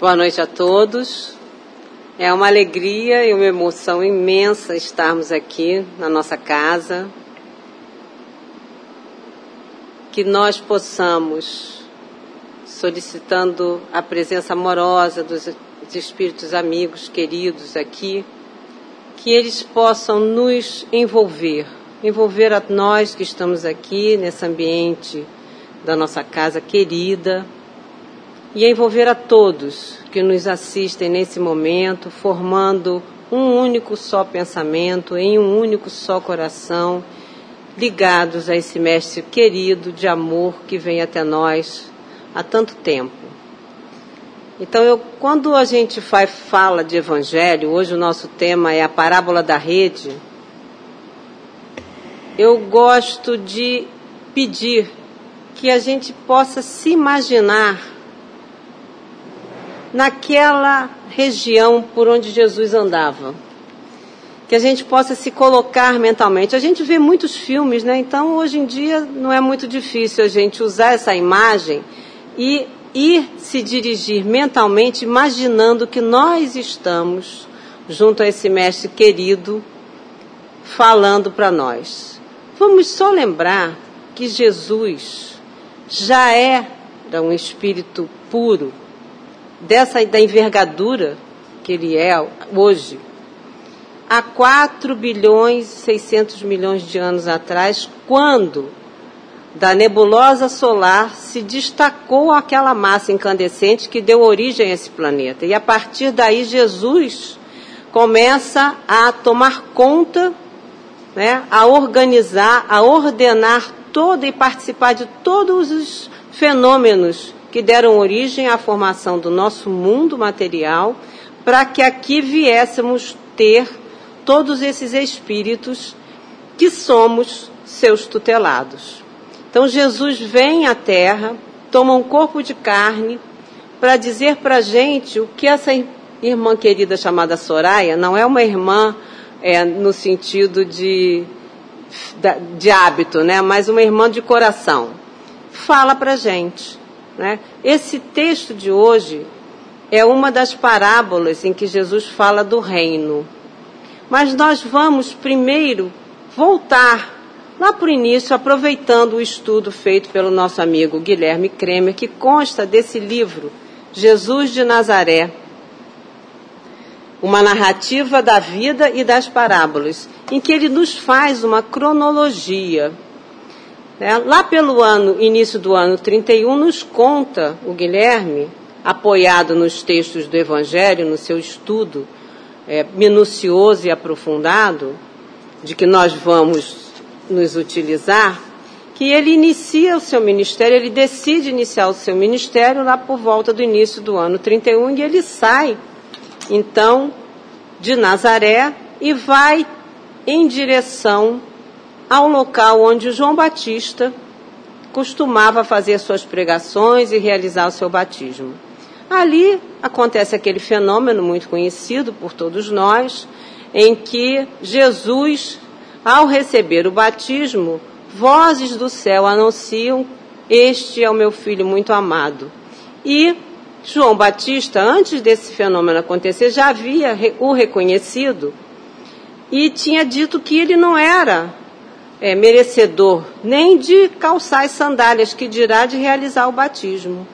Boa noite a todos. É uma alegria e uma emoção imensa estarmos aqui na nossa casa. Que nós possamos, solicitando a presença amorosa dos espíritos amigos, queridos aqui, que eles possam nos envolver, envolver a nós que estamos aqui nesse ambiente da nossa casa querida e envolver a todos que nos assistem nesse momento, formando um único só pensamento, em um único só coração, ligados a esse mestre querido de amor que vem até nós há tanto tempo. Então, eu, quando a gente faz, fala de evangelho, hoje o nosso tema é a parábola da rede, eu gosto de pedir que a gente possa se imaginar naquela região por onde Jesus andava. Que a gente possa se colocar mentalmente. A gente vê muitos filmes, né? Então hoje em dia não é muito difícil a gente usar essa imagem e ir se dirigir mentalmente, imaginando que nós estamos junto a esse mestre querido falando para nós. Vamos só lembrar que Jesus já era um espírito puro, dessa da envergadura que ele é hoje, há 4 bilhões e 600 milhões de anos atrás, quando da nebulosa solar se destacou aquela massa incandescente que deu origem a esse planeta. E a partir daí Jesus começa a tomar conta, né, a organizar, a ordenar todo e participar de todos os fenômenos que deram origem à formação do nosso mundo material, para que aqui viéssemos ter todos esses espíritos que somos seus tutelados. Então Jesus vem à Terra, toma um corpo de carne para dizer para a gente o que essa irmã querida chamada Soraya não é uma irmã é, no sentido de, de hábito, né? mas uma irmã de coração. Fala para a gente. Né? Esse texto de hoje é uma das parábolas em que Jesus fala do reino. Mas nós vamos primeiro voltar lá para o início, aproveitando o estudo feito pelo nosso amigo Guilherme Kremer, que consta desse livro, Jesus de Nazaré, uma narrativa da vida e das parábolas, em que ele nos faz uma cronologia né? Lá pelo ano, início do ano 31, nos conta o Guilherme, apoiado nos textos do Evangelho, no seu estudo é, minucioso e aprofundado, de que nós vamos nos utilizar, que ele inicia o seu ministério, ele decide iniciar o seu ministério lá por volta do início do ano 31 e ele sai, então, de Nazaré e vai em direção ao local onde João Batista costumava fazer suas pregações e realizar o seu batismo. Ali acontece aquele fenômeno muito conhecido por todos nós, em que Jesus, ao receber o batismo, vozes do céu anunciam: Este é o meu filho muito amado. E João Batista, antes desse fenômeno acontecer, já havia o reconhecido e tinha dito que ele não era é, merecedor nem de calçar as sandálias, que dirá de realizar o batismo.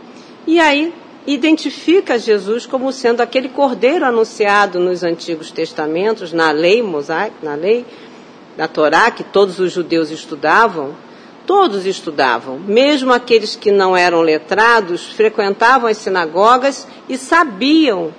E aí identifica Jesus como sendo aquele cordeiro anunciado nos antigos testamentos, na lei mosaica, na lei da Torá, que todos os judeus estudavam, todos estudavam, mesmo aqueles que não eram letrados, frequentavam as sinagogas e sabiam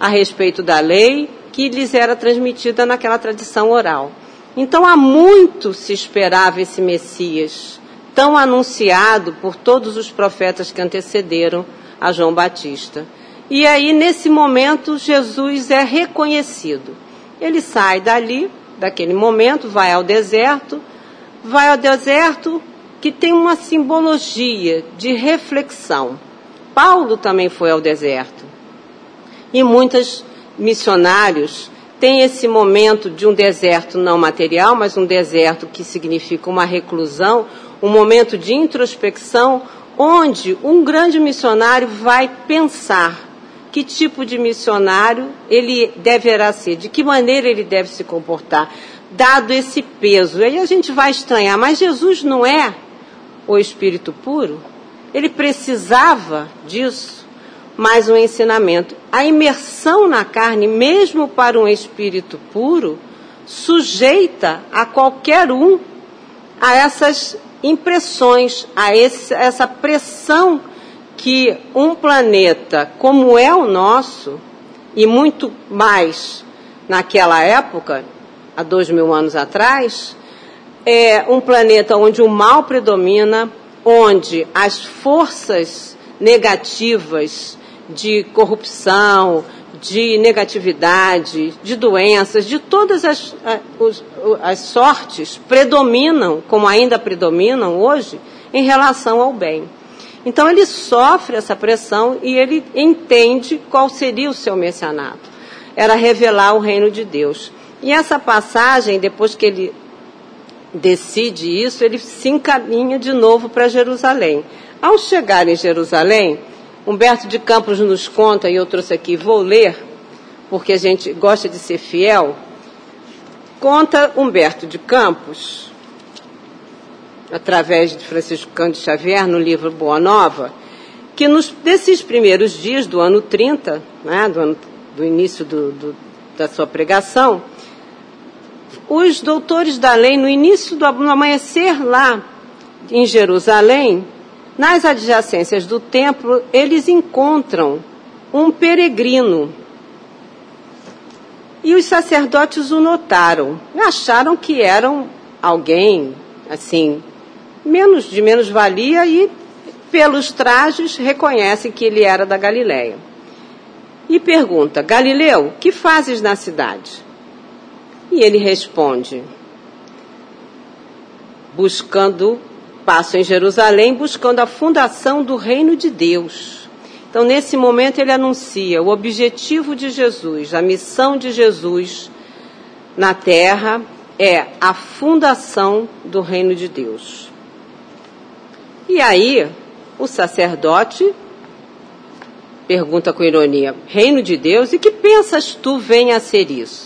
a respeito da lei que lhes era transmitida naquela tradição oral. Então há muito se esperava esse Messias, tão anunciado por todos os profetas que antecederam a João Batista. E aí, nesse momento, Jesus é reconhecido. Ele sai dali, daquele momento, vai ao deserto, vai ao deserto que tem uma simbologia de reflexão. Paulo também foi ao deserto. E muitos missionários tem esse momento de um deserto não material, mas um deserto que significa uma reclusão, um momento de introspecção, onde um grande missionário vai pensar que tipo de missionário ele deverá ser, de que maneira ele deve se comportar, dado esse peso. Aí a gente vai estranhar, mas Jesus não é o Espírito puro? Ele precisava disso? Mais um ensinamento. A imersão na carne, mesmo para um espírito puro, sujeita a qualquer um a essas impressões, a esse, essa pressão que um planeta como é o nosso, e muito mais naquela época, há dois mil anos atrás, é um planeta onde o mal predomina, onde as forças negativas de corrupção, de negatividade, de doenças, de todas as, as, as sortes predominam, como ainda predominam hoje, em relação ao bem. Então ele sofre essa pressão e ele entende qual seria o seu messianato. Era revelar o reino de Deus. E essa passagem, depois que ele decide isso, ele se encaminha de novo para Jerusalém. Ao chegar em Jerusalém, Humberto de Campos nos conta, e eu trouxe aqui, vou ler, porque a gente gosta de ser fiel. Conta Humberto de Campos através de Francisco Cândido Xavier, no livro Boa Nova, que nos, desses primeiros dias do ano 30, né, do, ano, do início do, do, da sua pregação, os doutores da lei, no início do amanhecer lá em Jerusalém, nas adjacências do templo, eles encontram um peregrino. E os sacerdotes o notaram, acharam que eram alguém, assim, menos de menos valia e pelos trajes reconhecem que ele era da Galiléia. E pergunta: Galileu, que fazes na cidade? E ele responde: buscando, passo em Jerusalém, buscando a fundação do reino de Deus. Então, nesse momento, ele anuncia o objetivo de Jesus, a missão de Jesus na terra é a fundação do reino de Deus. E aí, o sacerdote pergunta com ironia: Reino de Deus, e que pensas tu venha a ser isso?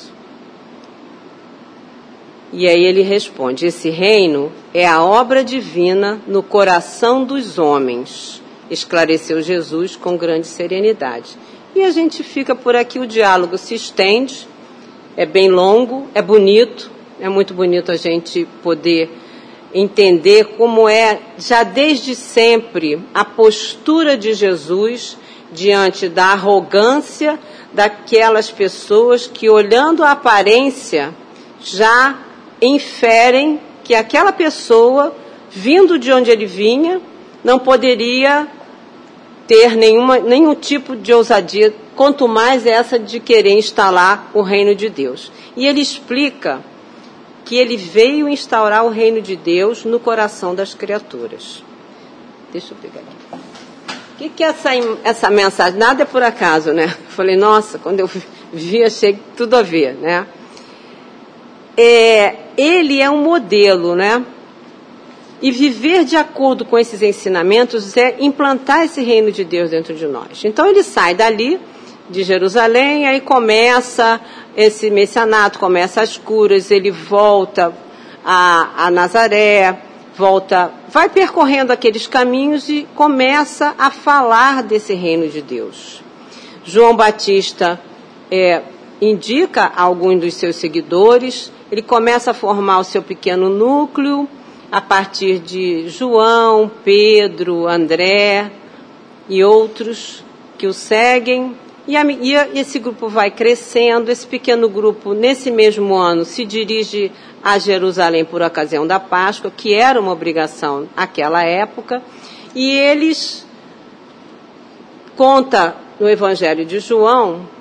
E aí ele responde: Esse reino é a obra divina no coração dos homens, esclareceu Jesus com grande serenidade. E a gente fica por aqui, o diálogo se estende, é bem longo, é bonito, é muito bonito a gente poder entender como é, já desde sempre, a postura de Jesus diante da arrogância daquelas pessoas que, olhando a aparência, já inferem que aquela pessoa, vindo de onde ele vinha, não poderia ter nenhuma, nenhum tipo de ousadia, quanto mais essa de querer instalar o reino de Deus. E ele explica que ele veio instaurar o reino de Deus no coração das criaturas. Deixa eu pegar aqui. O que, que é essa, essa mensagem? Nada é por acaso, né? Falei, nossa, quando eu vi, achei tudo a ver, né? É, ele é um modelo, né? E viver de acordo com esses ensinamentos é implantar esse reino de Deus dentro de nós. Então ele sai dali, de Jerusalém, aí começa esse messianato, começa as curas, ele volta a, a Nazaré, volta, vai percorrendo aqueles caminhos e começa a falar desse reino de Deus. João Batista é, indica a alguns dos seus seguidores, ele começa a formar o seu pequeno núcleo a partir de João, Pedro, André e outros que o seguem. E, a, e esse grupo vai crescendo. Esse pequeno grupo, nesse mesmo ano, se dirige a Jerusalém por ocasião da Páscoa, que era uma obrigação naquela época. E eles conta no Evangelho de João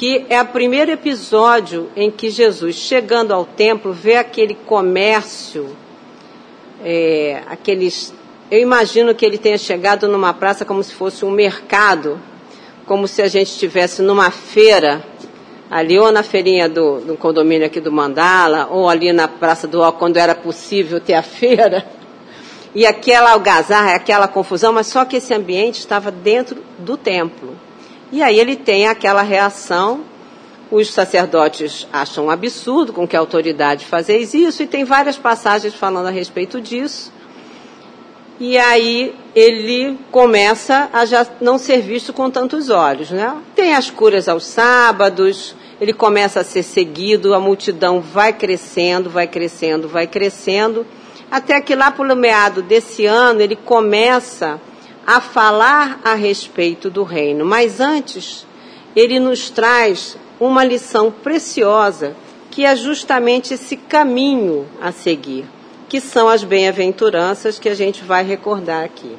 que é o primeiro episódio em que Jesus, chegando ao templo, vê aquele comércio, é, aqueles. Eu imagino que ele tenha chegado numa praça como se fosse um mercado como se a gente estivesse numa feira, ali ou na feirinha do, do condomínio aqui do Mandala, ou ali na Praça do Ó, quando era possível ter a feira. E aquela algazarra, aquela confusão, mas só que esse ambiente estava dentro do templo. E aí ele tem aquela reação. Os sacerdotes acham um absurdo com que a autoridade fazes isso, e tem várias passagens falando a respeito disso. E aí ele começa a já não ser visto com tantos olhos, né? Tem as curas aos sábados, ele começa a ser seguido, a multidão vai crescendo, vai crescendo, vai crescendo, até que lá pelo meado desse ano ele começa a falar a respeito do reino. Mas antes, ele nos traz uma lição preciosa, que é justamente esse caminho a seguir que são as bem-aventuranças que a gente vai recordar aqui.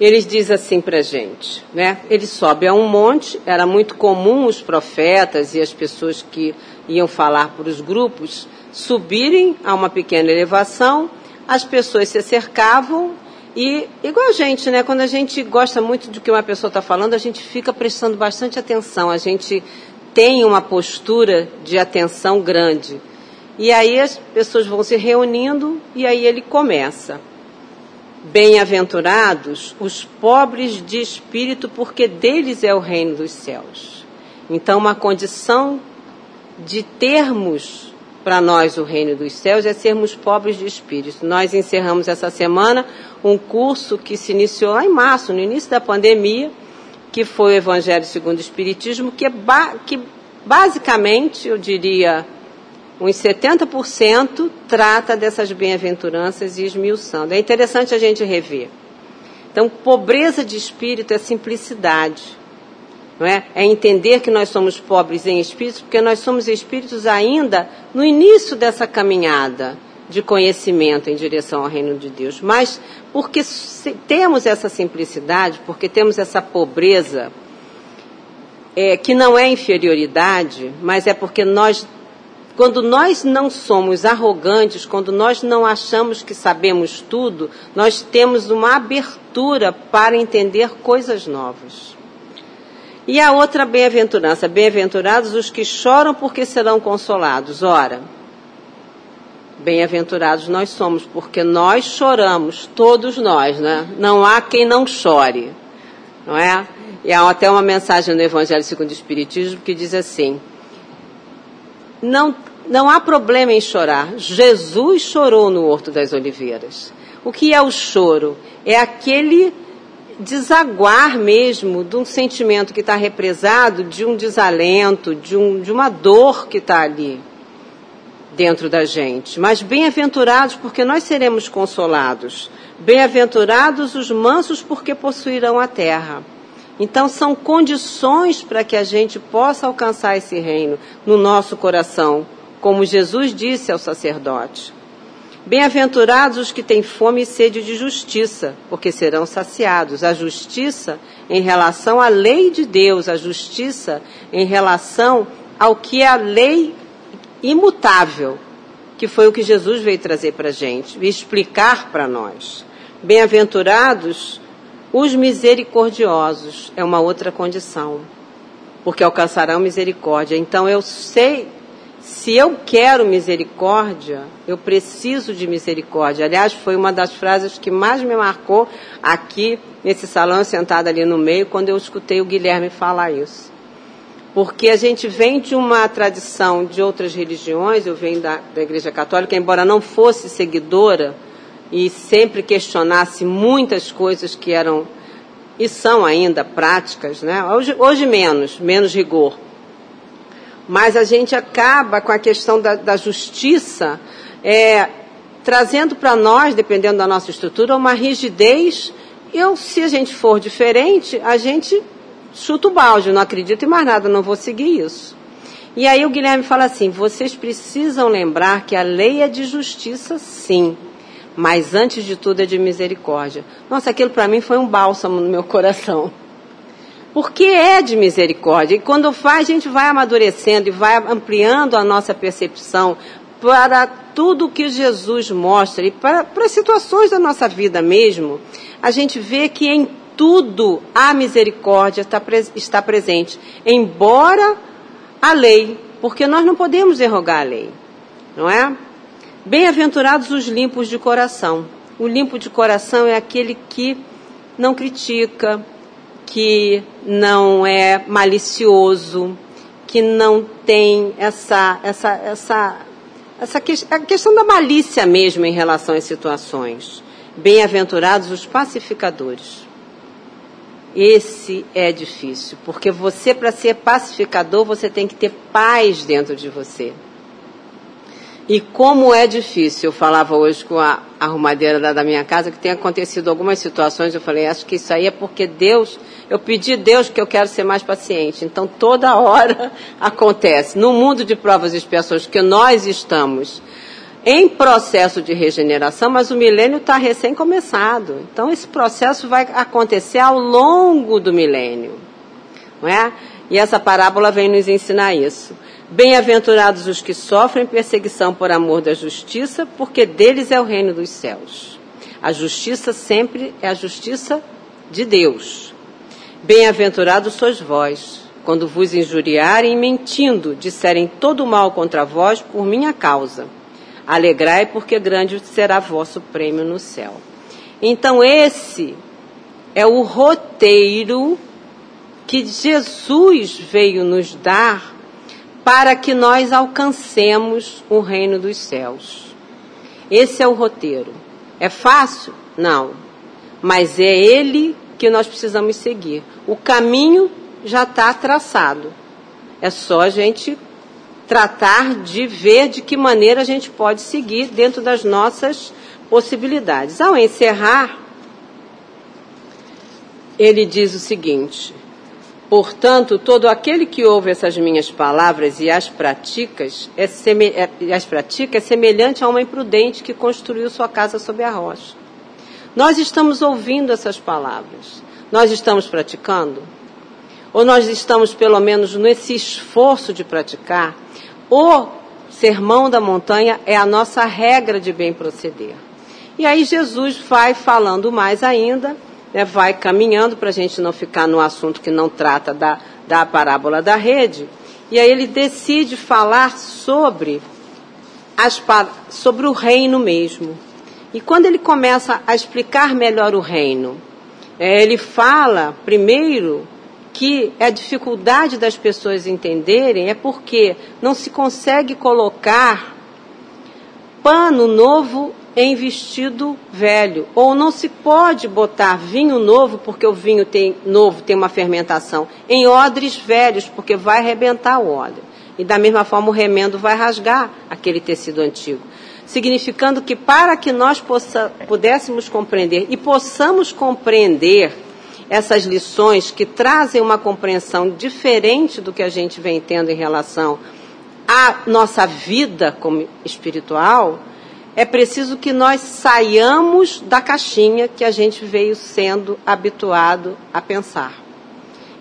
Eles diz assim para a gente, né? Ele sobe a um monte, era muito comum os profetas e as pessoas que iam falar para os grupos subirem a uma pequena elevação, as pessoas se cercavam e, igual a gente, né? Quando a gente gosta muito do que uma pessoa está falando, a gente fica prestando bastante atenção, a gente tem uma postura de atenção grande. E aí as pessoas vão se reunindo e aí ele começa. Bem-aventurados os pobres de espírito, porque deles é o reino dos céus. Então, uma condição de termos para nós o reino dos céus é sermos pobres de espírito. Nós encerramos essa semana um curso que se iniciou em março, no início da pandemia, que foi o Evangelho segundo o Espiritismo, que, é ba que basicamente, eu diria, uns 70% trata dessas bem-aventuranças e esmiuçando. É interessante a gente rever. Então, pobreza de espírito é simplicidade. Não é? é entender que nós somos pobres em espírito, porque nós somos espíritos ainda no início dessa caminhada de conhecimento em direção ao reino de Deus. Mas porque temos essa simplicidade, porque temos essa pobreza, é, que não é inferioridade, mas é porque nós quando nós não somos arrogantes, quando nós não achamos que sabemos tudo, nós temos uma abertura para entender coisas novas. E a outra bem-aventurança: bem-aventurados os que choram, porque serão consolados. Ora, bem-aventurados nós somos, porque nós choramos, todos nós, né? Não há quem não chore, não é? E há até uma mensagem no Evangelho segundo o Espiritismo que diz assim: não, não há problema em chorar. Jesus chorou no Horto das Oliveiras. O que é o choro? É aquele desaguar mesmo de um sentimento que está represado, de um desalento, de, um, de uma dor que está ali dentro da gente. Mas bem-aventurados, porque nós seremos consolados. Bem-aventurados os mansos, porque possuirão a terra. Então, são condições para que a gente possa alcançar esse reino no nosso coração, como Jesus disse ao sacerdote. Bem-aventurados os que têm fome e sede de justiça, porque serão saciados. A justiça em relação à lei de Deus, a justiça em relação ao que é a lei imutável, que foi o que Jesus veio trazer para a gente, e explicar para nós. Bem-aventurados os misericordiosos é uma outra condição, porque alcançarão misericórdia. Então eu sei, se eu quero misericórdia, eu preciso de misericórdia. Aliás, foi uma das frases que mais me marcou aqui nesse salão, sentada ali no meio, quando eu escutei o Guilherme falar isso. Porque a gente vem de uma tradição de outras religiões, eu venho da, da Igreja Católica, embora não fosse seguidora e sempre questionasse muitas coisas que eram e são ainda práticas, né? Hoje, hoje menos, menos rigor. Mas a gente acaba com a questão da, da justiça é, trazendo para nós, dependendo da nossa estrutura, uma rigidez. Eu, se a gente for diferente, a gente chuta o balde, não acredito em mais nada, não vou seguir isso. E aí o Guilherme fala assim: vocês precisam lembrar que a lei é de justiça, sim mas antes de tudo é de misericórdia. Nossa, aquilo para mim foi um bálsamo no meu coração. Porque é de misericórdia. E quando faz, a gente vai amadurecendo e vai ampliando a nossa percepção para tudo que Jesus mostra e para, para as situações da nossa vida mesmo. A gente vê que em tudo a misericórdia está, está presente. Embora a lei, porque nós não podemos derrogar a lei, não é? Bem-aventurados os limpos de coração. O limpo de coração é aquele que não critica, que não é malicioso, que não tem essa, essa, essa, essa que, a questão da malícia mesmo em relação às situações. Bem-aventurados os pacificadores. Esse é difícil, porque você, para ser pacificador, você tem que ter paz dentro de você. E como é difícil, eu falava hoje com a arrumadeira da, da minha casa, que tem acontecido algumas situações, eu falei, acho que isso aí é porque Deus, eu pedi a Deus que eu quero ser mais paciente. Então toda hora acontece. No mundo de provas e expiações que nós estamos em processo de regeneração, mas o milênio está recém começado. Então esse processo vai acontecer ao longo do milênio. Não é? E essa parábola vem nos ensinar isso. Bem-aventurados os que sofrem perseguição por amor da justiça, porque deles é o reino dos céus. A justiça sempre é a justiça de Deus. Bem-aventurados sois vós, quando vos injuriarem mentindo, disserem todo mal contra vós por minha causa. Alegrai, porque grande será vosso prêmio no céu. Então, esse é o roteiro que Jesus veio nos dar para que nós alcancemos o reino dos céus. Esse é o roteiro. É fácil? Não. Mas é ele que nós precisamos seguir. O caminho já está traçado. É só a gente tratar de ver de que maneira a gente pode seguir dentro das nossas possibilidades. Ao encerrar, ele diz o seguinte: Portanto, todo aquele que ouve essas minhas palavras e as pratica é, é, as pratica é semelhante a uma imprudente que construiu sua casa sob a rocha. Nós estamos ouvindo essas palavras. Nós estamos praticando? Ou nós estamos, pelo menos, nesse esforço de praticar? O sermão da montanha é a nossa regra de bem proceder. E aí Jesus vai falando mais ainda né, vai caminhando para a gente não ficar no assunto que não trata da, da parábola da rede. E aí ele decide falar sobre, as, sobre o reino mesmo. E quando ele começa a explicar melhor o reino, é, ele fala, primeiro, que a dificuldade das pessoas entenderem é porque não se consegue colocar pano novo em vestido velho. Ou não se pode botar vinho novo, porque o vinho tem, novo tem uma fermentação, em odres velhos, porque vai arrebentar o óleo. E da mesma forma o remendo vai rasgar aquele tecido antigo. Significando que para que nós possa, pudéssemos compreender e possamos compreender essas lições que trazem uma compreensão diferente do que a gente vem tendo em relação à nossa vida como espiritual, é preciso que nós saiamos da caixinha que a gente veio sendo habituado a pensar.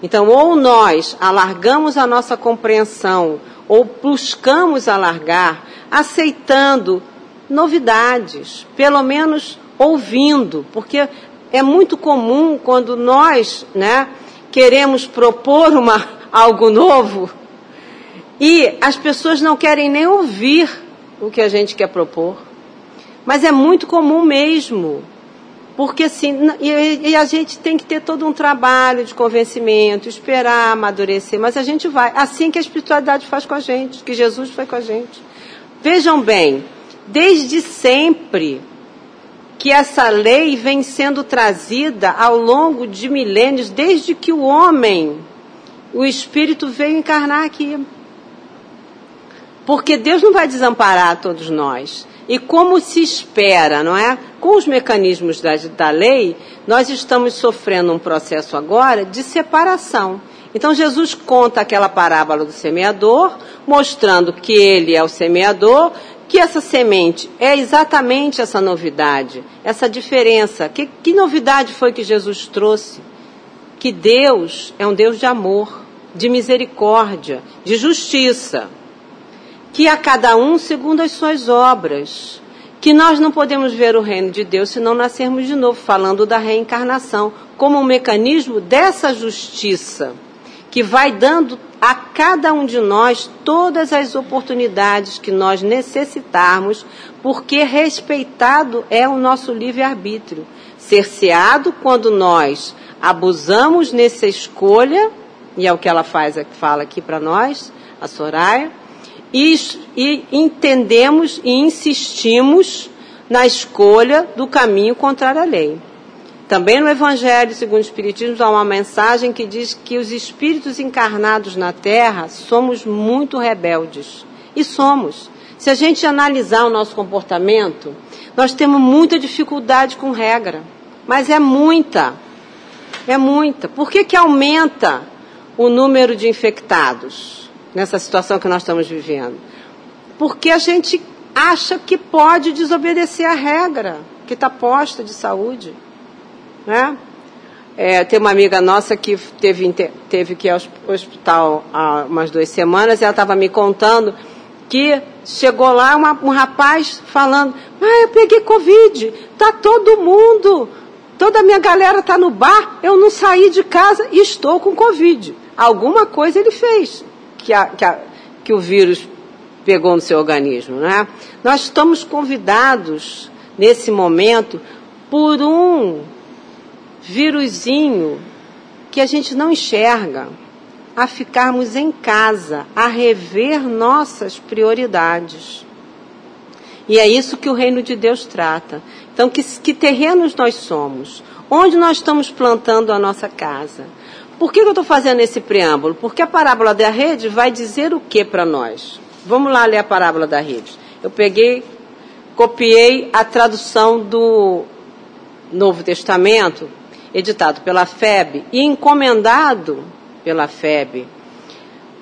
Então, ou nós alargamos a nossa compreensão, ou buscamos alargar, aceitando novidades, pelo menos ouvindo, porque é muito comum quando nós, né, queremos propor uma, algo novo e as pessoas não querem nem ouvir o que a gente quer propor. Mas é muito comum mesmo. Porque assim, e, e, a gente tem que ter todo um trabalho de convencimento, esperar amadurecer, mas a gente vai. Assim que a espiritualidade faz com a gente, que Jesus foi com a gente. Vejam bem, desde sempre que essa lei vem sendo trazida ao longo de milênios, desde que o homem, o Espírito veio encarnar aqui. Porque Deus não vai desamparar todos nós. E como se espera, não é? Com os mecanismos da, da lei, nós estamos sofrendo um processo agora de separação. Então Jesus conta aquela parábola do semeador, mostrando que ele é o semeador, que essa semente é exatamente essa novidade, essa diferença. Que, que novidade foi que Jesus trouxe? Que Deus é um Deus de amor, de misericórdia, de justiça que a cada um segundo as suas obras. Que nós não podemos ver o reino de Deus se não nascermos de novo, falando da reencarnação, como um mecanismo dessa justiça, que vai dando a cada um de nós todas as oportunidades que nós necessitarmos, porque respeitado é o nosso livre-arbítrio. Cerceado quando nós abusamos nessa escolha, e é o que ela faz, fala aqui para nós, a Soraya, e, e entendemos e insistimos na escolha do caminho contrário à lei. Também no Evangelho segundo o Espiritismo há uma mensagem que diz que os espíritos encarnados na Terra somos muito rebeldes. E somos. Se a gente analisar o nosso comportamento, nós temos muita dificuldade com regra. Mas é muita. É muita. Por que, que aumenta o número de infectados nessa situação que nós estamos vivendo? Porque a gente acha que pode desobedecer a regra que está posta de saúde. Né? É, tem uma amiga nossa que teve, teve que ir ao hospital há umas duas semanas e ela estava me contando que chegou lá uma, um rapaz falando, ah, eu peguei Covid, tá todo mundo, toda a minha galera está no bar, eu não saí de casa e estou com Covid. Alguma coisa ele fez que, a, que, a, que o vírus pegou no seu organismo. Né? Nós estamos convidados, nesse momento, por um vírusinho que a gente não enxerga, a ficarmos em casa, a rever nossas prioridades. E é isso que o reino de Deus trata. Então, que, que terrenos nós somos? Onde nós estamos plantando a nossa casa? Por que eu estou fazendo esse preâmbulo? Porque a parábola da rede vai dizer o que para nós? Vamos lá ler a parábola da rede. Eu peguei, copiei a tradução do Novo Testamento, editado pela FEB e encomendado pela FEB,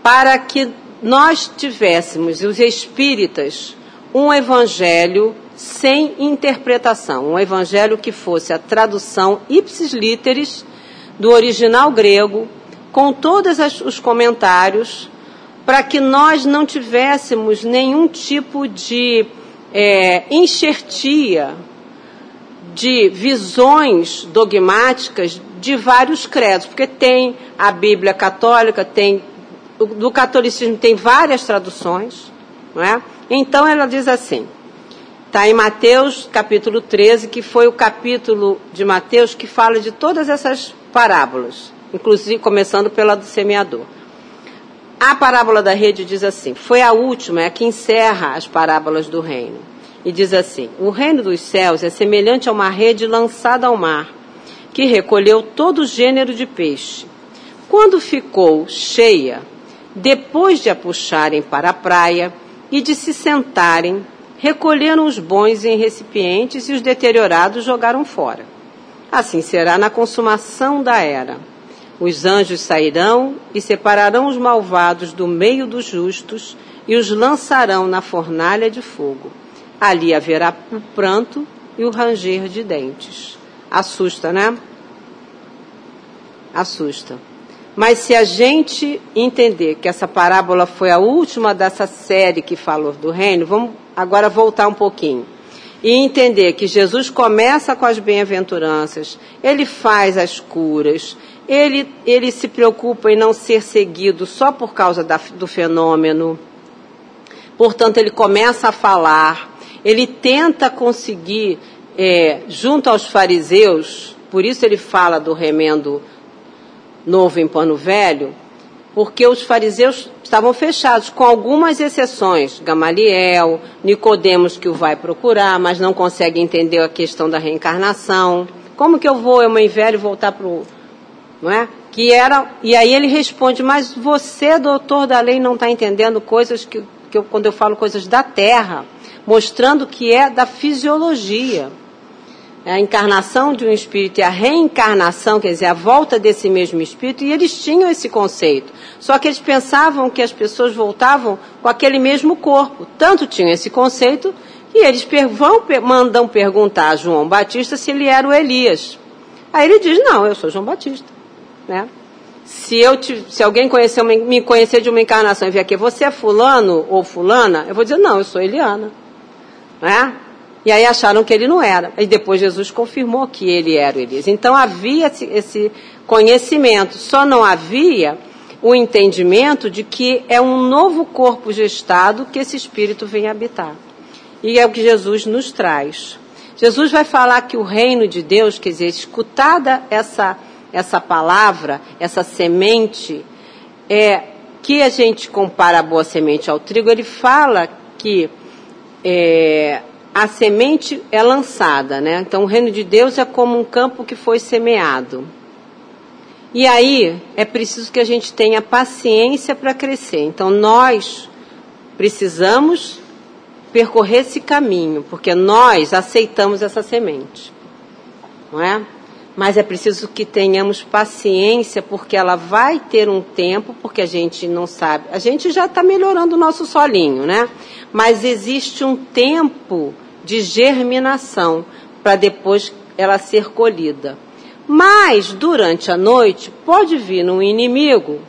para que nós tivéssemos, os espíritas, um evangelho sem interpretação, um evangelho que fosse a tradução ipsis literis do original grego, com todos os comentários, para que nós não tivéssemos nenhum tipo de é, enxertia de visões dogmáticas de vários credos, porque tem a Bíblia católica, tem do catolicismo tem várias traduções, não é? Então ela diz assim: está em Mateus capítulo 13, que foi o capítulo de Mateus que fala de todas essas parábolas, inclusive começando pela do semeador. A parábola da rede diz assim: foi a última, é a que encerra as parábolas do reino e diz assim: O reino dos céus é semelhante a uma rede lançada ao mar, que recolheu todo gênero de peixe. Quando ficou cheia, depois de a puxarem para a praia e de se sentarem, recolheram os bons em recipientes e os deteriorados jogaram fora. Assim será na consumação da era. Os anjos sairão e separarão os malvados do meio dos justos e os lançarão na fornalha de fogo. Ali haverá o pranto e o ranger de dentes. Assusta, né? Assusta. Mas se a gente entender que essa parábola foi a última dessa série que falou do reino, vamos agora voltar um pouquinho. E entender que Jesus começa com as bem-aventuranças, ele faz as curas, ele, ele se preocupa em não ser seguido só por causa da, do fenômeno. Portanto, ele começa a falar, ele tenta conseguir, é, junto aos fariseus, por isso ele fala do remendo novo em pano velho, porque os fariseus estavam fechados, com algumas exceções. Gamaliel, Nicodemos que o vai procurar, mas não consegue entender a questão da reencarnação. Como que eu vou, eu mãe velho, voltar para o. Não é? Que era. E aí ele responde, mas você, doutor da lei, não está entendendo coisas que, que eu, quando eu falo coisas da terra mostrando que é da fisiologia. É a encarnação de um espírito e a reencarnação, quer dizer, a volta desse mesmo espírito, e eles tinham esse conceito. Só que eles pensavam que as pessoas voltavam com aquele mesmo corpo. Tanto tinham esse conceito que eles vão, mandam perguntar a João Batista se ele era o Elias. Aí ele diz, não, eu sou João Batista. Né? Se, eu te, se alguém conhecer, me conhecer de uma encarnação e vier aqui, você é fulano ou fulana, eu vou dizer, não, eu sou Eliana. Né? E aí acharam que ele não era. E depois Jesus confirmou que ele era o Elias. Então havia esse, conhecimento, só não havia o entendimento de que é um novo corpo gestado que esse espírito vem habitar. E é o que Jesus nos traz. Jesus vai falar que o reino de Deus, quer dizer, escutada essa essa palavra, essa semente, é, que a gente compara a boa semente ao trigo, ele fala que é, a semente é lançada, né? Então o reino de Deus é como um campo que foi semeado. E aí é preciso que a gente tenha paciência para crescer. Então nós precisamos percorrer esse caminho, porque nós aceitamos essa semente. Não é? Mas é preciso que tenhamos paciência, porque ela vai ter um tempo, porque a gente não sabe. A gente já está melhorando o nosso solinho, né? Mas existe um tempo de germinação para depois ela ser colhida. Mas durante a noite pode vir um inimigo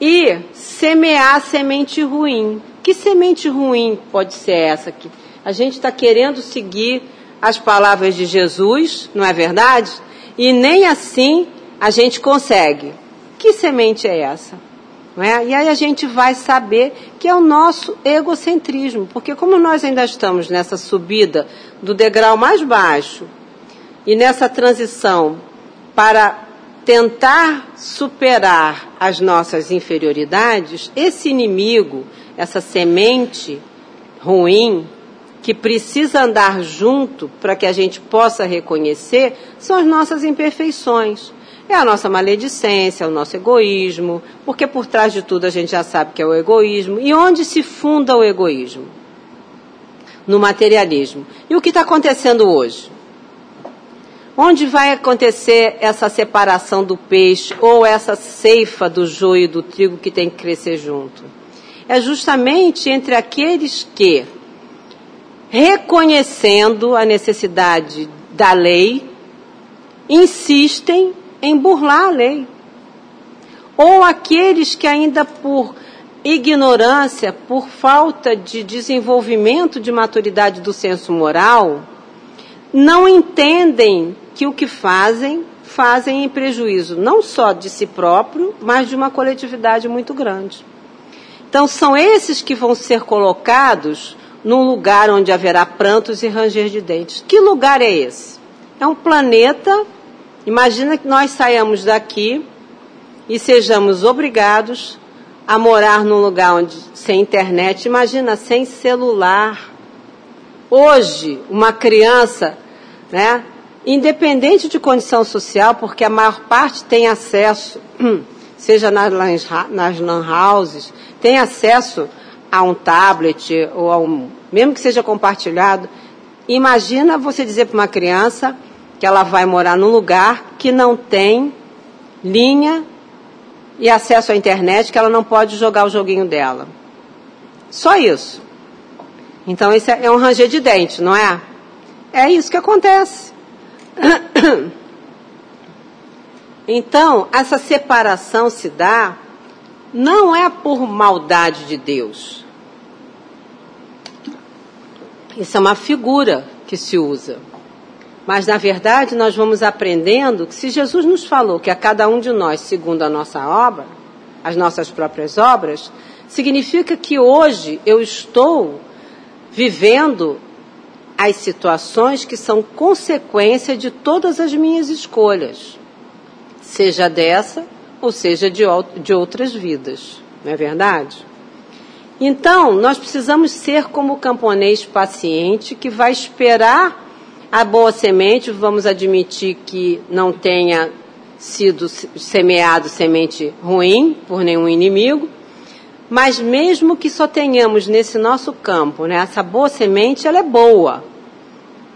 e semear semente ruim. Que semente ruim pode ser essa aqui? A gente está querendo seguir as palavras de Jesus, não é verdade? E nem assim a gente consegue. Que semente é essa? É? E aí a gente vai saber que é o nosso egocentrismo, porque como nós ainda estamos nessa subida do degrau mais baixo e nessa transição para tentar superar as nossas inferioridades, esse inimigo, essa semente ruim, que precisa andar junto para que a gente possa reconhecer, são as nossas imperfeições. É a nossa maledicência, é o nosso egoísmo, porque por trás de tudo a gente já sabe que é o egoísmo. E onde se funda o egoísmo? No materialismo. E o que está acontecendo hoje? Onde vai acontecer essa separação do peixe ou essa ceifa do joio e do trigo que tem que crescer junto? É justamente entre aqueles que, reconhecendo a necessidade da lei, insistem em burlar a lei. Ou aqueles que ainda por ignorância, por falta de desenvolvimento de maturidade do senso moral, não entendem que o que fazem, fazem em prejuízo não só de si próprio, mas de uma coletividade muito grande. Então, são esses que vão ser colocados num lugar onde haverá prantos e ranger de dentes. Que lugar é esse? É um planeta Imagina que nós saiamos daqui e sejamos obrigados a morar num lugar onde sem internet, imagina sem celular. Hoje, uma criança, né, independente de condição social, porque a maior parte tem acesso, seja nas, nas lan houses, tem acesso a um tablet ou a um, mesmo que seja compartilhado. Imagina você dizer para uma criança que ela vai morar num lugar que não tem linha e acesso à internet, que ela não pode jogar o joguinho dela. Só isso. Então isso é um ranger de dente, não é? É isso que acontece. Então, essa separação se dá não é por maldade de Deus. Isso é uma figura que se usa. Mas, na verdade, nós vamos aprendendo que se Jesus nos falou que a cada um de nós, segundo a nossa obra, as nossas próprias obras, significa que hoje eu estou vivendo as situações que são consequência de todas as minhas escolhas, seja dessa ou seja de, de outras vidas, não é verdade? Então, nós precisamos ser como o camponês paciente que vai esperar a boa semente, vamos admitir que não tenha sido semeado semente ruim por nenhum inimigo, mas mesmo que só tenhamos nesse nosso campo, né, essa boa semente, ela é boa,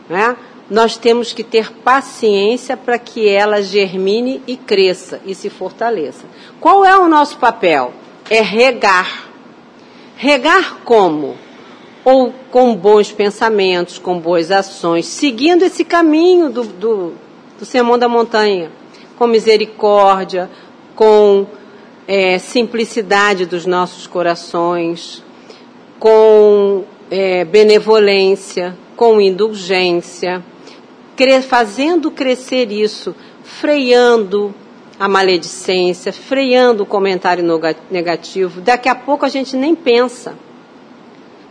né? Nós temos que ter paciência para que ela germine e cresça e se fortaleça. Qual é o nosso papel? É regar. Regar como? Ou com bons pensamentos, com boas ações, seguindo esse caminho do, do, do Sermão da Montanha, com misericórdia, com é, simplicidade dos nossos corações, com é, benevolência, com indulgência, fazendo crescer isso, freando a maledicência, freando o comentário negativo. Daqui a pouco a gente nem pensa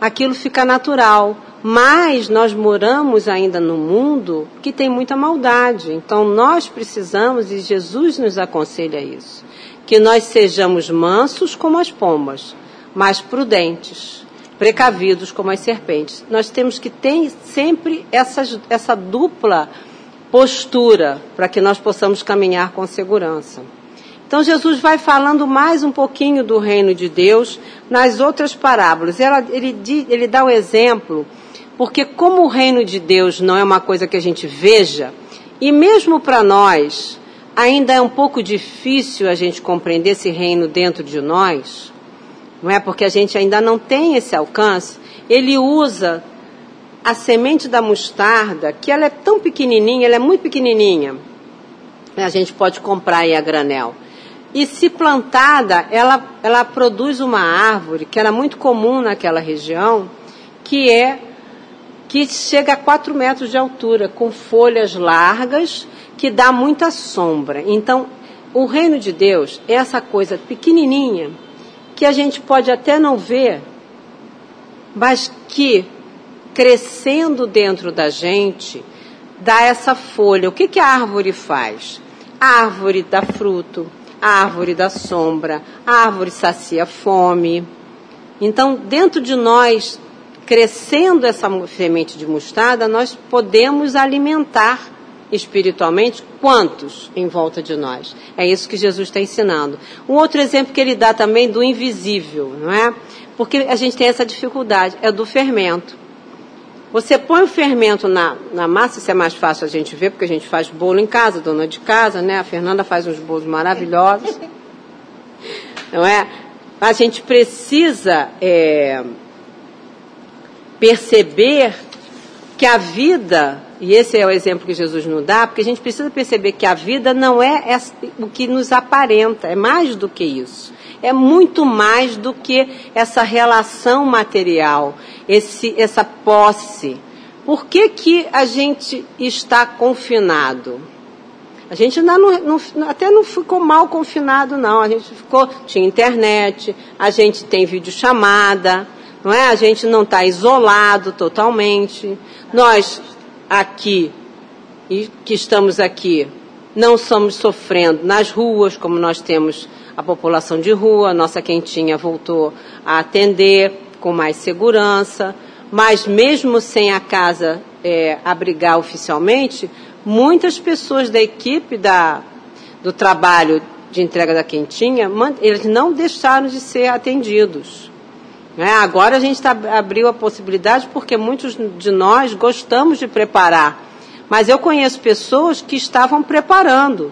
aquilo fica natural. Mas nós moramos ainda no mundo que tem muita maldade. Então nós precisamos, e Jesus nos aconselha isso, que nós sejamos mansos como as pombas, mas prudentes, precavidos como as serpentes. Nós temos que ter sempre essa, essa dupla postura para que nós possamos caminhar com segurança. Então Jesus vai falando mais um pouquinho do reino de Deus nas outras parábolas. Ele, ele dá o exemplo, porque como o reino de Deus não é uma coisa que a gente veja, e mesmo para nós ainda é um pouco difícil a gente compreender esse reino dentro de nós, não é? Porque a gente ainda não tem esse alcance. Ele usa a semente da mostarda, que ela é tão pequenininha, ela é muito pequenininha. A gente pode comprar aí a granel. E se plantada, ela, ela produz uma árvore que era muito comum naquela região, que é que chega a 4 metros de altura, com folhas largas, que dá muita sombra. Então, o reino de Deus é essa coisa pequenininha, que a gente pode até não ver, mas que crescendo dentro da gente dá essa folha. O que, que a árvore faz? A árvore dá fruto, árvore da sombra, árvore sacia fome. Então, dentro de nós, crescendo essa semente de mostarda, nós podemos alimentar espiritualmente quantos em volta de nós. É isso que Jesus está ensinando. Um outro exemplo que ele dá também do invisível, não é? Porque a gente tem essa dificuldade, é do fermento. Você põe o fermento na, na massa, isso é mais fácil a gente ver, porque a gente faz bolo em casa, dona de casa, né? A Fernanda faz uns bolos maravilhosos. Não é? A gente precisa é, perceber que a vida, e esse é o exemplo que Jesus nos dá, porque a gente precisa perceber que a vida não é o que nos aparenta, é mais do que isso é muito mais do que essa relação material, esse, essa posse. Por que, que a gente está confinado? A gente não, não, até não ficou mal confinado, não. A gente ficou, tinha internet, a gente tem videochamada, não é? A gente não está isolado totalmente. Nós aqui, que estamos aqui, não estamos sofrendo nas ruas, como nós temos a população de rua, nossa quentinha voltou a atender com mais segurança, mas mesmo sem a casa é, abrigar oficialmente, muitas pessoas da equipe da, do trabalho de entrega da quentinha, eles não deixaram de ser atendidos. Né? Agora a gente tá, abriu a possibilidade porque muitos de nós gostamos de preparar. Mas eu conheço pessoas que estavam preparando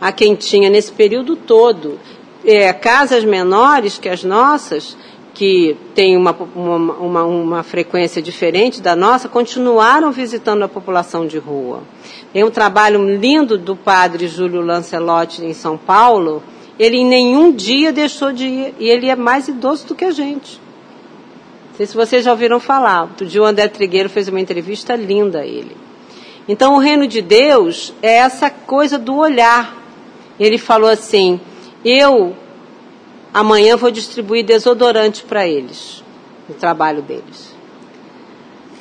a quentinha nesse período todo. É, casas menores que as nossas, que têm uma, uma, uma, uma, frequência diferente da nossa, continuaram visitando a população de rua. Tem um trabalho lindo do padre Júlio Lancelotti em São Paulo. Ele em nenhum dia deixou de ir, e ele é mais idoso do que a gente. Não sei se vocês já ouviram falar. Outro dia o André Trigueiro fez uma entrevista linda a ele. Então o reino de Deus é essa coisa do olhar. Ele falou assim: eu amanhã vou distribuir desodorante para eles, no trabalho deles.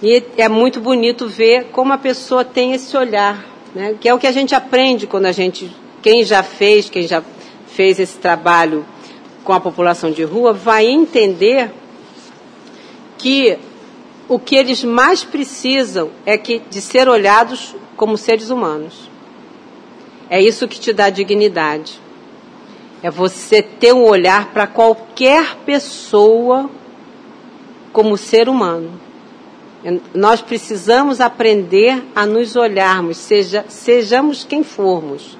E é muito bonito ver como a pessoa tem esse olhar, né? que é o que a gente aprende quando a gente, quem já fez, quem já fez esse trabalho com a população de rua, vai entender que o que eles mais precisam é que, de ser olhados como seres humanos. É isso que te dá dignidade. É você ter um olhar para qualquer pessoa como ser humano. Nós precisamos aprender a nos olharmos, seja, sejamos quem formos.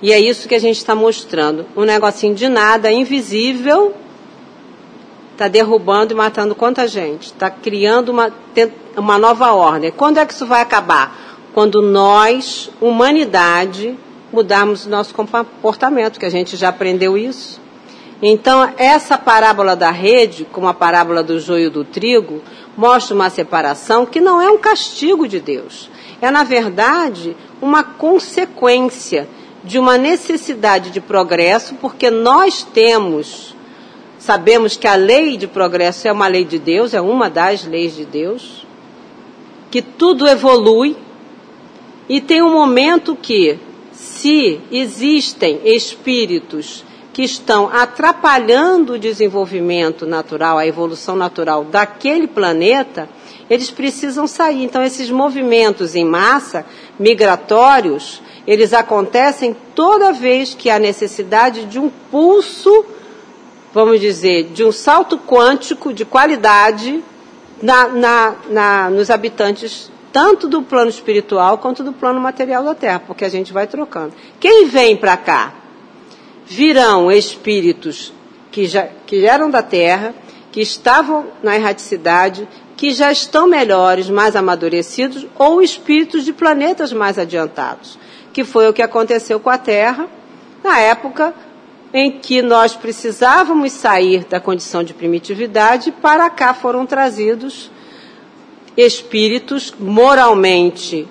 E é isso que a gente está mostrando. Um negocinho de nada, invisível, está derrubando e matando quanta gente, está criando uma, uma nova ordem. Quando é que isso vai acabar? Quando nós, humanidade, mudarmos nosso comportamento, que a gente já aprendeu isso. Então, essa parábola da rede, como a parábola do joio do trigo, mostra uma separação que não é um castigo de Deus. É, na verdade, uma consequência de uma necessidade de progresso, porque nós temos Sabemos que a lei de progresso é uma lei de Deus, é uma das leis de Deus, que tudo evolui e tem um momento que, se existem espíritos que estão atrapalhando o desenvolvimento natural, a evolução natural daquele planeta, eles precisam sair. Então, esses movimentos em massa, migratórios, eles acontecem toda vez que há necessidade de um pulso, vamos dizer, de um salto quântico de qualidade na, na, na, nos habitantes tanto do plano espiritual quanto do plano material da Terra, porque a gente vai trocando. Quem vem para cá? Virão espíritos que já que eram da Terra, que estavam na erraticidade, que já estão melhores, mais amadurecidos, ou espíritos de planetas mais adiantados, que foi o que aconteceu com a Terra na época em que nós precisávamos sair da condição de primitividade, para cá foram trazidos espíritos moralmente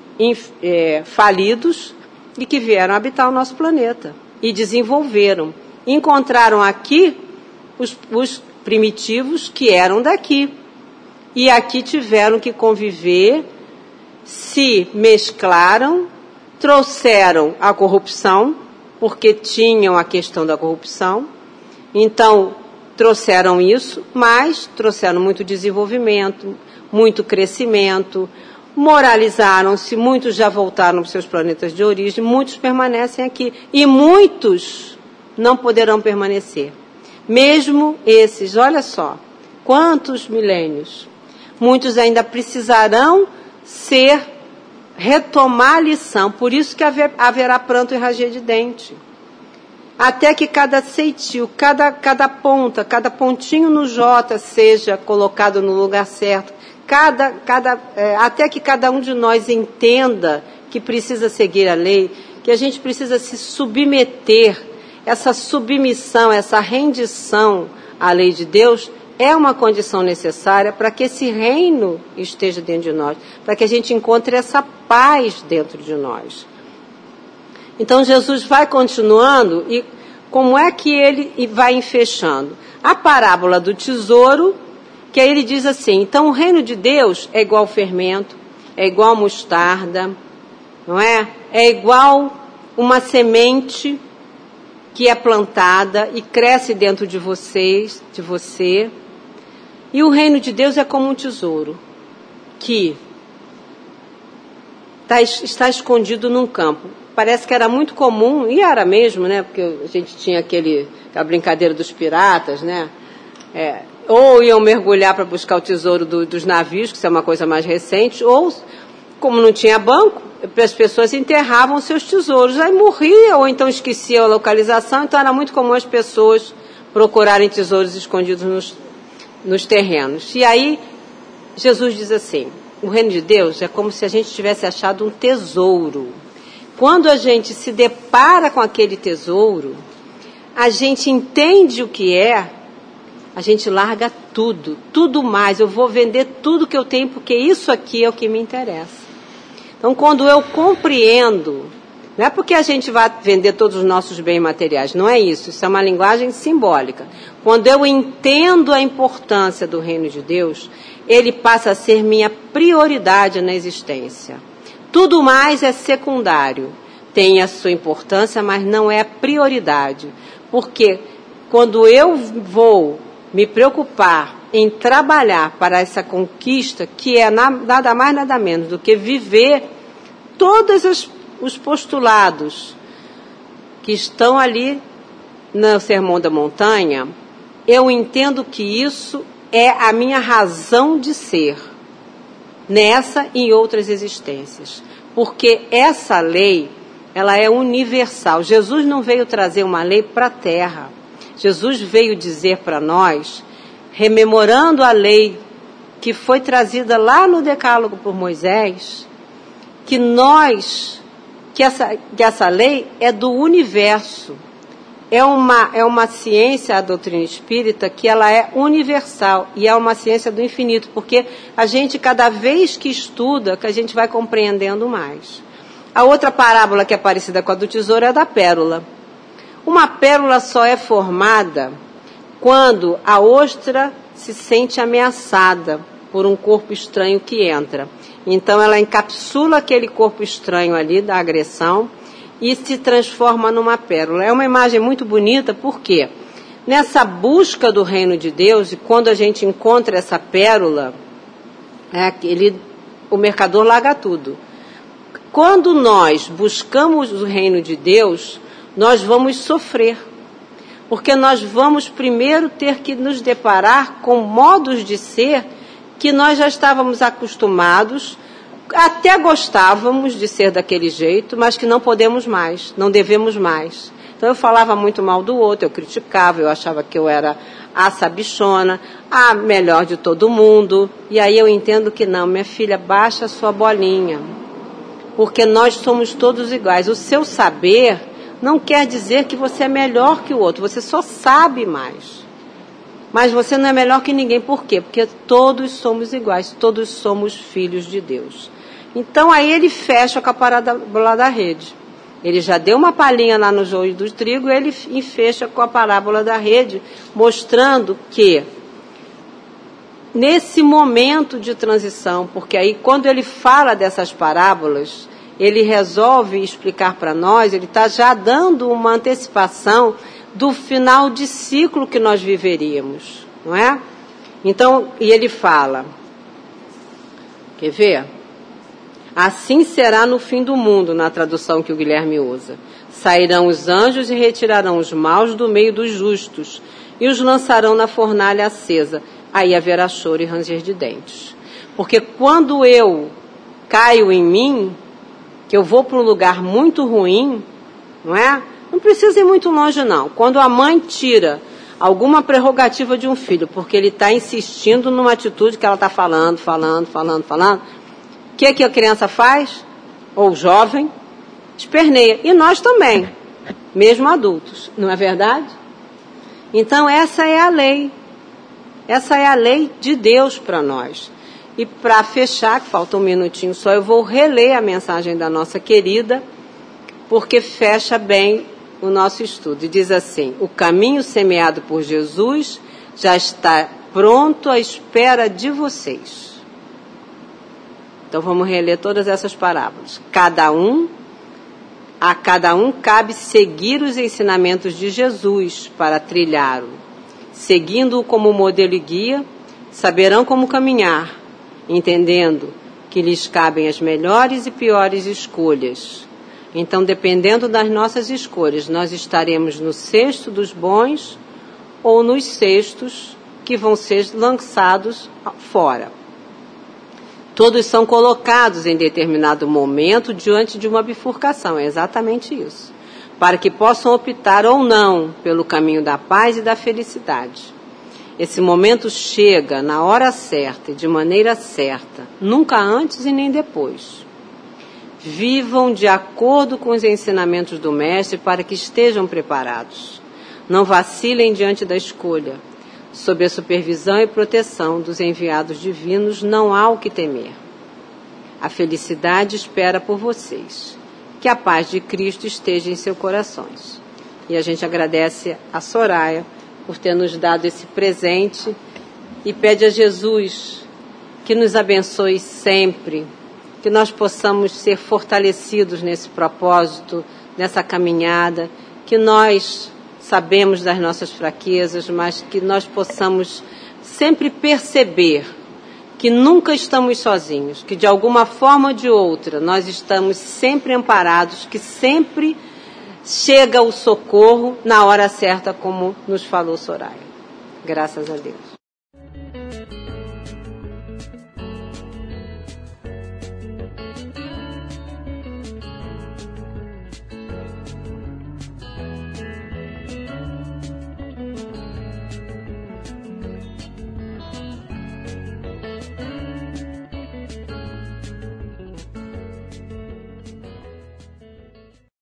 é, falidos e que vieram habitar o nosso planeta e desenvolveram. Encontraram aqui os, os primitivos que eram daqui e aqui tiveram que conviver, se mesclaram, trouxeram a corrupção, porque tinham a questão da corrupção, então trouxeram isso, mas trouxeram muito desenvolvimento, muito crescimento, moralizaram-se, muitos já voltaram para seus planetas de origem, muitos permanecem aqui e muitos não poderão permanecer. Mesmo esses, olha só, quantos milênios muitos ainda precisarão ser retomar a lição. Por isso que haver, haverá pranto e ranger de dente. Até que cada ceitil, cada, cada ponta, cada pontinho no J seja colocado no lugar certo. Cada, cada, é, até que cada um de nós entenda que precisa seguir a lei, que a gente precisa se submeter, essa submissão, essa rendição à lei de Deus é uma condição necessária para que esse reino esteja dentro de nós, para que a gente encontre essa paz dentro de nós. Então Jesus vai continuando e como é que ele vai fechando? A parábola do tesouro, que aí ele diz assim: então o reino de Deus é igual fermento, é igual mostarda, não é? É igual uma semente que é plantada e cresce dentro de vocês, de você. E o reino de Deus é como um tesouro que tá, está escondido num campo. Parece que era muito comum, e era mesmo, né? Porque a gente tinha aquele, aquela brincadeira dos piratas, né? É, ou iam mergulhar para buscar o tesouro do, dos navios, que isso é uma coisa mais recente, ou, como não tinha banco, as pessoas enterravam seus tesouros, aí morria, ou então esqueciam a localização, então era muito comum as pessoas procurarem tesouros escondidos nos, nos terrenos. E aí Jesus diz assim: o reino de Deus é como se a gente tivesse achado um tesouro. Quando a gente se depara com aquele tesouro, a gente entende o que é, a gente larga tudo, tudo mais. Eu vou vender tudo que eu tenho porque isso aqui é o que me interessa. Então, quando eu compreendo não é porque a gente vai vender todos os nossos bens materiais, não é isso. Isso é uma linguagem simbólica. Quando eu entendo a importância do reino de Deus, ele passa a ser minha prioridade na existência. Tudo mais é secundário. Tem a sua importância, mas não é a prioridade. Porque quando eu vou me preocupar em trabalhar para essa conquista, que é nada mais, nada menos do que viver todas as os postulados que estão ali no Sermão da Montanha, eu entendo que isso é a minha razão de ser, nessa e em outras existências. Porque essa lei, ela é universal. Jesus não veio trazer uma lei para a terra. Jesus veio dizer para nós, rememorando a lei que foi trazida lá no Decálogo por Moisés, que nós que essa, que essa lei é do universo. É uma, é uma ciência, a doutrina espírita, que ela é universal e é uma ciência do infinito, porque a gente, cada vez que estuda, que a gente vai compreendendo mais. A outra parábola que é parecida com a do tesouro é a da pérola. Uma pérola só é formada quando a ostra se sente ameaçada por um corpo estranho que entra. Então ela encapsula aquele corpo estranho ali da agressão e se transforma numa pérola. É uma imagem muito bonita, porque nessa busca do reino de Deus, e quando a gente encontra essa pérola, é, ele, o mercador larga tudo. Quando nós buscamos o reino de Deus, nós vamos sofrer. Porque nós vamos primeiro ter que nos deparar com modos de ser que nós já estávamos acostumados, até gostávamos de ser daquele jeito, mas que não podemos mais, não devemos mais. Então eu falava muito mal do outro, eu criticava, eu achava que eu era a sabichona, a melhor de todo mundo. E aí eu entendo que não, minha filha, baixa a sua bolinha. Porque nós somos todos iguais. O seu saber não quer dizer que você é melhor que o outro, você só sabe mais. Mas você não é melhor que ninguém, por quê? Porque todos somos iguais, todos somos filhos de Deus. Então aí ele fecha com a parábola da rede. Ele já deu uma palhinha lá no joio do trigo, ele fecha com a parábola da rede, mostrando que nesse momento de transição, porque aí quando ele fala dessas parábolas, ele resolve explicar para nós, ele está já dando uma antecipação do final de ciclo que nós viveríamos, não é? Então, e ele fala, quer ver? Assim será no fim do mundo, na tradução que o Guilherme usa. Sairão os anjos e retirarão os maus do meio dos justos e os lançarão na fornalha acesa. Aí haverá choro e ranger de dentes. Porque quando eu caio em mim, que eu vou para um lugar muito ruim, não é? Não precisa ir muito longe, não. Quando a mãe tira alguma prerrogativa de um filho, porque ele está insistindo numa atitude que ela está falando, falando, falando, falando, o que, que a criança faz? Ou o jovem? Esperneia. E nós também, mesmo adultos, não é verdade? Então, essa é a lei. Essa é a lei de Deus para nós. E para fechar, que falta um minutinho só, eu vou reler a mensagem da nossa querida, porque fecha bem o nosso estudo. E diz assim: O caminho semeado por Jesus já está pronto à espera de vocês. Então vamos reler todas essas parábolas. Cada um, a cada um cabe seguir os ensinamentos de Jesus para trilhá-lo. Seguindo-o como modelo e guia, saberão como caminhar entendendo que lhes cabem as melhores e piores escolhas. Então, dependendo das nossas escolhas, nós estaremos no cesto dos bons ou nos cestos que vão ser lançados fora. Todos são colocados em determinado momento diante de uma bifurcação, é exatamente isso. Para que possam optar ou não pelo caminho da paz e da felicidade. Esse momento chega na hora certa e de maneira certa, nunca antes e nem depois. Vivam de acordo com os ensinamentos do Mestre para que estejam preparados. Não vacilem diante da escolha. Sob a supervisão e proteção dos enviados divinos, não há o que temer. A felicidade espera por vocês. Que a paz de Cristo esteja em seus corações. E a gente agradece a Soraya por ter nos dado esse presente e pede a Jesus que nos abençoe sempre, que nós possamos ser fortalecidos nesse propósito, nessa caminhada, que nós sabemos das nossas fraquezas, mas que nós possamos sempre perceber que nunca estamos sozinhos, que de alguma forma ou de outra nós estamos sempre amparados, que sempre chega o socorro na hora certa, como nos falou Soraya. Graças a Deus.